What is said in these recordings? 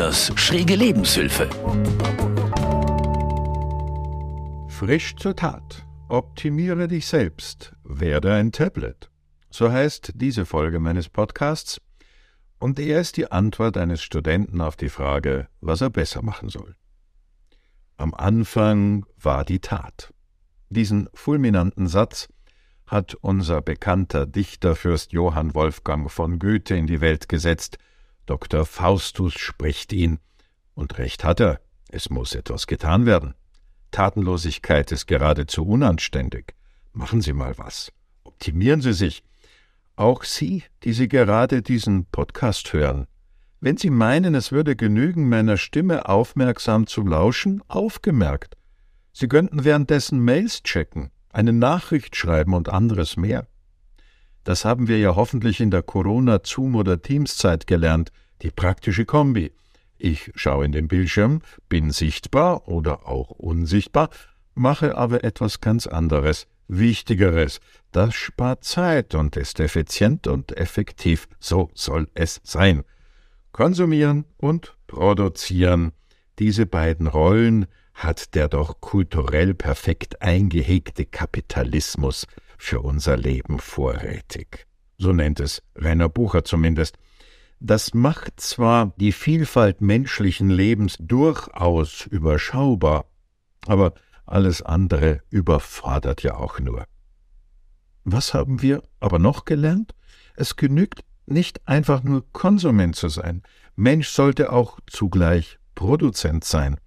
Rainers schräge Lebenshilfe. Frisch zur Tat. Optimiere dich selbst. Werde ein Tablet. So heißt diese Folge meines Podcasts. Und er ist die Antwort eines Studenten auf die Frage, was er besser machen soll. Am Anfang war die Tat. Diesen fulminanten Satz hat unser bekannter Dichter Fürst Johann Wolfgang von Goethe in die Welt gesetzt. Dr. Faustus spricht ihn. Und recht hat er, es muss etwas getan werden. Tatenlosigkeit ist geradezu unanständig. Machen Sie mal was. Optimieren Sie sich. Auch Sie, die Sie gerade diesen Podcast hören. Wenn Sie meinen, es würde genügen, meiner Stimme aufmerksam zu lauschen, aufgemerkt. Sie könnten währenddessen Mails checken, eine Nachricht schreiben und anderes mehr. Das haben wir ja hoffentlich in der Corona-Zoom- oder Teams-Zeit gelernt, die praktische Kombi. Ich schaue in den Bildschirm, bin sichtbar oder auch unsichtbar, mache aber etwas ganz anderes, Wichtigeres. Das spart Zeit und ist effizient und effektiv. So soll es sein. Konsumieren und produzieren. Diese beiden Rollen hat der doch kulturell perfekt eingehegte Kapitalismus für unser Leben vorrätig. So nennt es Rainer Bucher zumindest. Das macht zwar die Vielfalt menschlichen Lebens durchaus überschaubar, aber alles andere überfordert ja auch nur. Was haben wir aber noch gelernt? Es genügt nicht einfach nur Konsument zu sein. Mensch sollte auch zugleich Produzent sein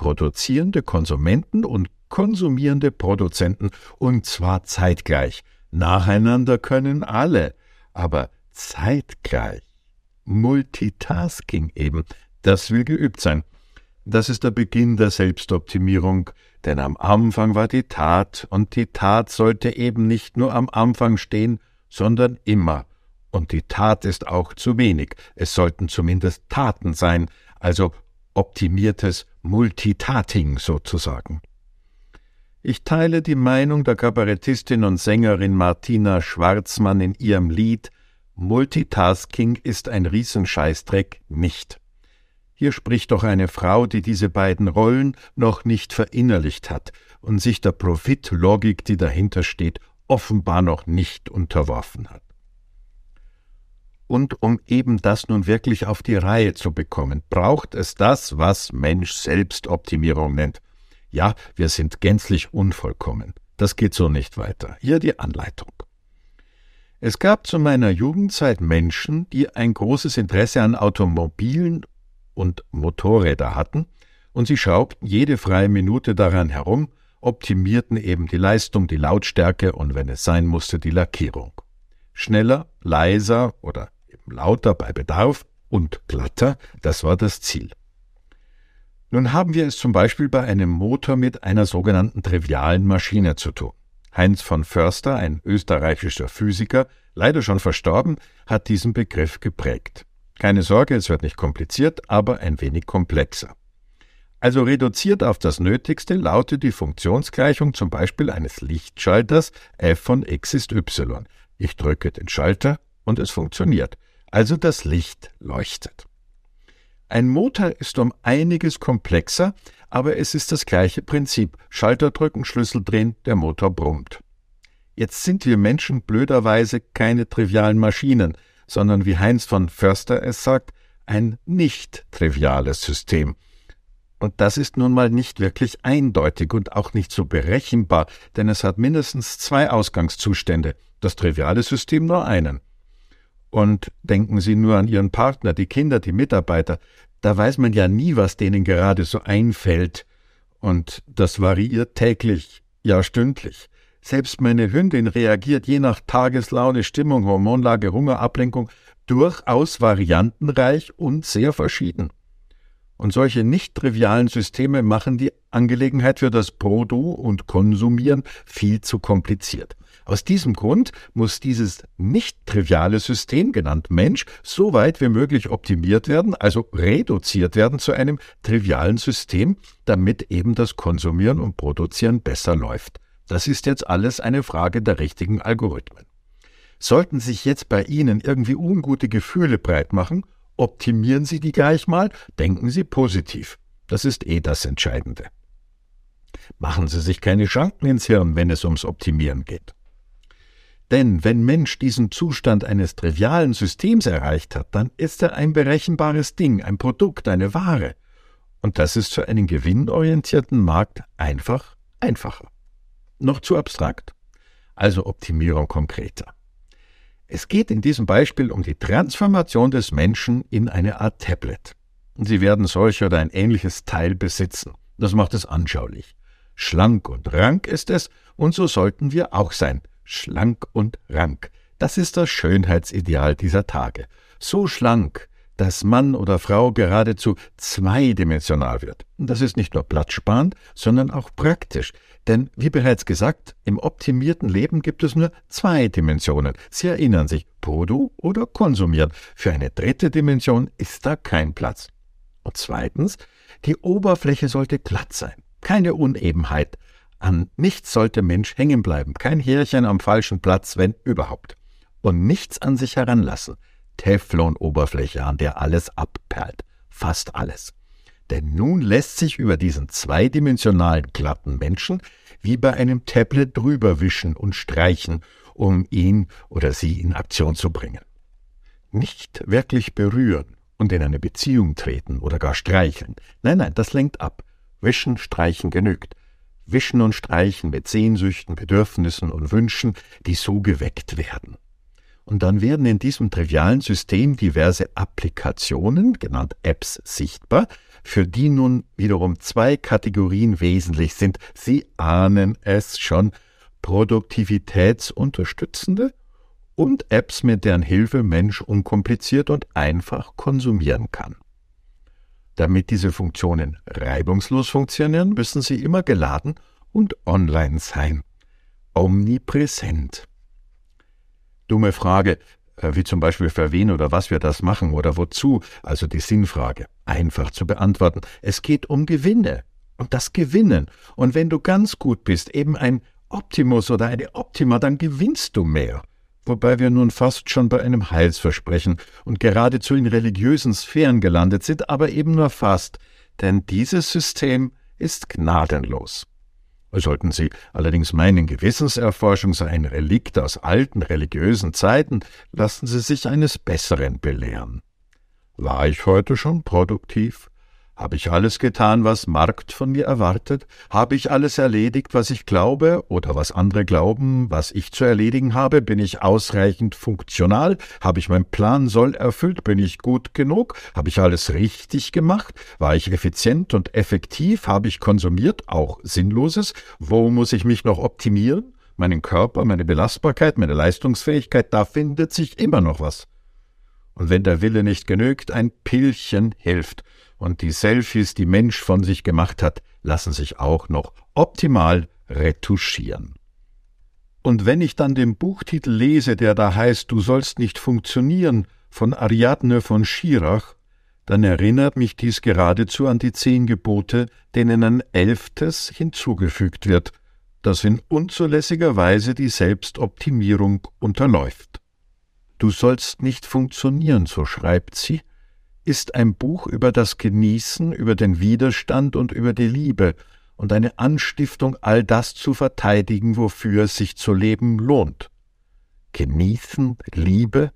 produzierende Konsumenten und konsumierende Produzenten, und zwar zeitgleich. Nacheinander können alle, aber zeitgleich. Multitasking eben, das will geübt sein. Das ist der Beginn der Selbstoptimierung, denn am Anfang war die Tat, und die Tat sollte eben nicht nur am Anfang stehen, sondern immer. Und die Tat ist auch zu wenig, es sollten zumindest Taten sein, also optimiertes Multitating sozusagen. Ich teile die Meinung der Kabarettistin und Sängerin Martina Schwarzmann in ihrem Lied Multitasking ist ein Riesenscheißdreck nicht. Hier spricht doch eine Frau, die diese beiden Rollen noch nicht verinnerlicht hat und sich der Profitlogik, die dahinter steht, offenbar noch nicht unterworfen hat. Und um eben das nun wirklich auf die Reihe zu bekommen, braucht es das, was Mensch Selbstoptimierung nennt. Ja, wir sind gänzlich unvollkommen. Das geht so nicht weiter. Hier die Anleitung. Es gab zu meiner Jugendzeit Menschen, die ein großes Interesse an Automobilen und Motorräder hatten, und sie schraubten jede freie Minute daran herum, optimierten eben die Leistung, die Lautstärke und wenn es sein musste, die Lackierung. Schneller, leiser oder lauter bei Bedarf und glatter, das war das Ziel. Nun haben wir es zum Beispiel bei einem Motor mit einer sogenannten trivialen Maschine zu tun. Heinz von Förster, ein österreichischer Physiker, leider schon verstorben, hat diesen Begriff geprägt. Keine Sorge, es wird nicht kompliziert, aber ein wenig komplexer. Also reduziert auf das Nötigste lautet die Funktionsgleichung zum Beispiel eines Lichtschalters f von x ist y. Ich drücke den Schalter und es funktioniert also das Licht leuchtet. Ein Motor ist um einiges komplexer, aber es ist das gleiche Prinzip. Schalter drücken, Schlüssel drehen, der Motor brummt. Jetzt sind wir Menschen blöderweise keine trivialen Maschinen, sondern wie Heinz von Förster es sagt, ein nicht triviales System. Und das ist nun mal nicht wirklich eindeutig und auch nicht so berechenbar, denn es hat mindestens zwei Ausgangszustände, das triviale System nur einen. Und denken Sie nur an Ihren Partner, die Kinder, die Mitarbeiter. Da weiß man ja nie, was denen gerade so einfällt. Und das variiert täglich, ja stündlich. Selbst meine Hündin reagiert je nach Tageslaune, Stimmung, Hormonlage, Hunger, Ablenkung durchaus variantenreich und sehr verschieden. Und solche nicht trivialen Systeme machen die Angelegenheit für das Produ und Konsumieren viel zu kompliziert. Aus diesem Grund muss dieses nicht triviale System, genannt Mensch, so weit wie möglich optimiert werden, also reduziert werden zu einem trivialen System, damit eben das Konsumieren und Produzieren besser läuft. Das ist jetzt alles eine Frage der richtigen Algorithmen. Sollten sich jetzt bei Ihnen irgendwie ungute Gefühle breit machen, optimieren Sie die gleich mal, denken Sie positiv. Das ist eh das Entscheidende. Machen Sie sich keine Schranken ins Hirn, wenn es ums Optimieren geht. Denn wenn Mensch diesen Zustand eines trivialen Systems erreicht hat, dann ist er ein berechenbares Ding, ein Produkt, eine Ware. Und das ist für einen gewinnorientierten Markt einfach einfacher. Noch zu abstrakt. Also Optimierung konkreter. Es geht in diesem Beispiel um die Transformation des Menschen in eine Art Tablet. Sie werden solch oder ein ähnliches Teil besitzen. Das macht es anschaulich. Schlank und rank ist es, und so sollten wir auch sein. Schlank und rank. Das ist das Schönheitsideal dieser Tage. So schlank, dass Mann oder Frau geradezu zweidimensional wird. Das ist nicht nur platzsparend, sondern auch praktisch. Denn, wie bereits gesagt, im optimierten Leben gibt es nur zwei Dimensionen. Sie erinnern sich, Produ oder konsumieren. Für eine dritte Dimension ist da kein Platz. Und zweitens, die Oberfläche sollte glatt sein keine Unebenheit. An nichts sollte Mensch hängen bleiben, kein Härchen am falschen Platz, wenn überhaupt. Und nichts an sich heranlassen. Teflonoberfläche, an der alles abperlt. Fast alles. Denn nun lässt sich über diesen zweidimensionalen glatten Menschen wie bei einem Tablet drüber wischen und streichen, um ihn oder sie in Aktion zu bringen. Nicht wirklich berühren und in eine Beziehung treten oder gar streicheln. Nein, nein, das lenkt ab. Wischen, Streichen genügt. Wischen und Streichen mit Sehnsüchten, Bedürfnissen und Wünschen, die so geweckt werden. Und dann werden in diesem trivialen System diverse Applikationen, genannt Apps, sichtbar, für die nun wiederum zwei Kategorien wesentlich sind. Sie ahnen es schon, produktivitätsunterstützende und Apps, mit deren Hilfe Mensch unkompliziert und einfach konsumieren kann. Damit diese Funktionen reibungslos funktionieren, müssen sie immer geladen und online sein. Omnipräsent. Dumme Frage, äh, wie zum Beispiel für wen oder was wir das machen oder wozu, also die Sinnfrage. Einfach zu beantworten. Es geht um Gewinne und das Gewinnen. Und wenn du ganz gut bist, eben ein Optimus oder eine Optima, dann gewinnst du mehr wobei wir nun fast schon bei einem Heilsversprechen und geradezu in religiösen Sphären gelandet sind, aber eben nur fast, denn dieses System ist gnadenlos. Sollten Sie allerdings meinen, Gewissenserforschung sei ein Relikt aus alten religiösen Zeiten, lassen Sie sich eines Besseren belehren. War ich heute schon produktiv? Habe ich alles getan, was Markt von mir erwartet? Habe ich alles erledigt, was ich glaube oder was andere glauben, was ich zu erledigen habe? Bin ich ausreichend funktional? Habe ich meinen Plan soll erfüllt? Bin ich gut genug? Habe ich alles richtig gemacht? War ich effizient und effektiv? Habe ich konsumiert, auch Sinnloses? Wo muss ich mich noch optimieren? Meinen Körper, meine Belastbarkeit, meine Leistungsfähigkeit, da findet sich immer noch was. Und wenn der Wille nicht genügt, ein Pillchen hilft und die Selfies, die Mensch von sich gemacht hat, lassen sich auch noch optimal retuschieren. Und wenn ich dann den Buchtitel lese, der da heißt Du sollst nicht funktionieren von Ariadne von Schirach, dann erinnert mich dies geradezu an die zehn Gebote, denen ein elftes hinzugefügt wird, das in unzulässiger Weise die Selbstoptimierung unterläuft. Du sollst nicht funktionieren, so schreibt sie, ist ein Buch über das Genießen, über den Widerstand und über die Liebe und eine Anstiftung, all das zu verteidigen, wofür es sich zu leben lohnt. Genießen, Liebe,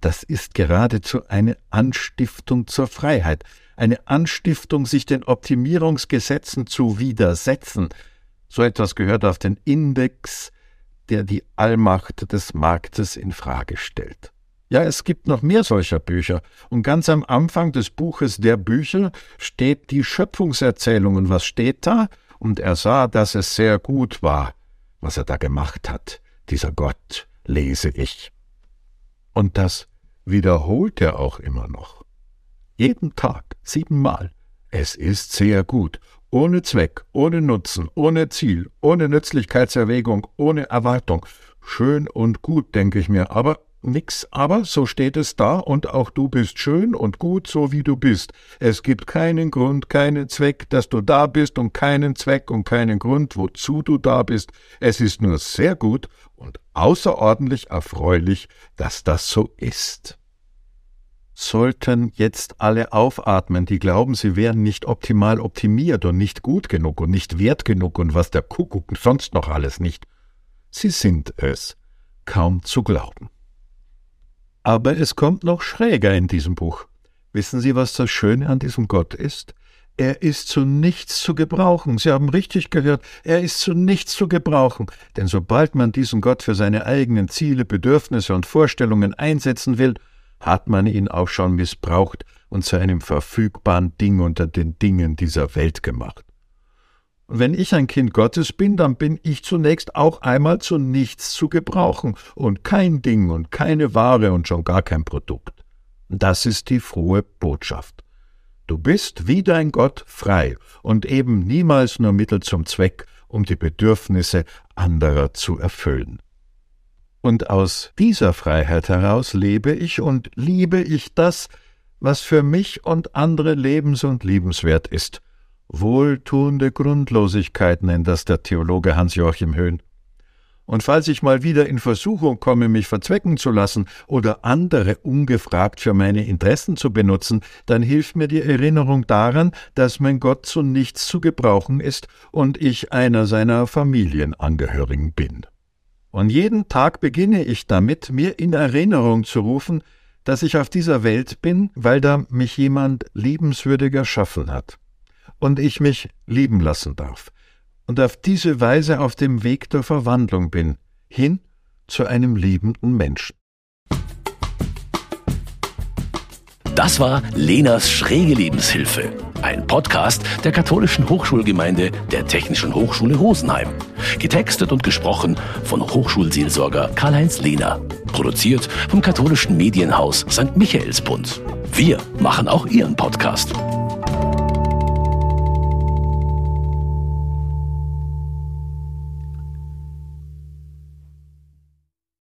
das ist geradezu eine Anstiftung zur Freiheit, eine Anstiftung, sich den Optimierungsgesetzen zu widersetzen. So etwas gehört auf den Index, der die Allmacht des Marktes in Frage stellt. Ja, es gibt noch mehr solcher Bücher. Und ganz am Anfang des Buches der Bücher steht die Schöpfungserzählung. Und was steht da? Und er sah, dass es sehr gut war, was er da gemacht hat. Dieser Gott, lese ich. Und das wiederholt er auch immer noch. Jeden Tag, siebenmal. Es ist sehr gut. Ohne Zweck, ohne Nutzen, ohne Ziel, ohne Nützlichkeitserwägung, ohne Erwartung. Schön und gut, denke ich mir, aber Nix aber, so steht es da, und auch du bist schön und gut, so wie du bist. Es gibt keinen Grund, keinen Zweck, dass du da bist, und keinen Zweck und keinen Grund, wozu du da bist. Es ist nur sehr gut und außerordentlich erfreulich, dass das so ist. sollten jetzt alle aufatmen, die glauben, sie wären nicht optimal optimiert und nicht gut genug und nicht wert genug und was der Kuckuck sonst noch alles nicht. Sie sind es, kaum zu glauben. Aber es kommt noch schräger in diesem Buch. Wissen Sie, was das Schöne an diesem Gott ist? Er ist zu nichts zu gebrauchen. Sie haben richtig gehört, er ist zu nichts zu gebrauchen. Denn sobald man diesen Gott für seine eigenen Ziele, Bedürfnisse und Vorstellungen einsetzen will, hat man ihn auch schon missbraucht und zu einem verfügbaren Ding unter den Dingen dieser Welt gemacht. Und wenn ich ein Kind Gottes bin, dann bin ich zunächst auch einmal zu nichts zu gebrauchen und kein Ding und keine Ware und schon gar kein Produkt. Das ist die frohe Botschaft. Du bist wie dein Gott frei und eben niemals nur Mittel zum Zweck, um die Bedürfnisse anderer zu erfüllen. Und aus dieser Freiheit heraus lebe ich und liebe ich das, was für mich und andere lebens- und liebenswert ist. Wohltuende Grundlosigkeit nennt das der Theologe Hans-Joachim Höhn. Und falls ich mal wieder in Versuchung komme, mich verzwecken zu lassen oder andere ungefragt für meine Interessen zu benutzen, dann hilft mir die Erinnerung daran, dass mein Gott zu nichts zu gebrauchen ist und ich einer seiner Familienangehörigen bin. Und jeden Tag beginne ich damit, mir in Erinnerung zu rufen, dass ich auf dieser Welt bin, weil da mich jemand liebenswürdig erschaffen hat und ich mich lieben lassen darf und auf diese Weise auf dem Weg der Verwandlung bin, hin zu einem liebenden Menschen. Das war Lenas schräge Lebenshilfe, ein Podcast der katholischen Hochschulgemeinde der Technischen Hochschule Rosenheim. Getextet und gesprochen von Hochschulseelsorger Karl-Heinz Lehner. Produziert vom katholischen Medienhaus St. Michaelsbund. Wir machen auch Ihren Podcast.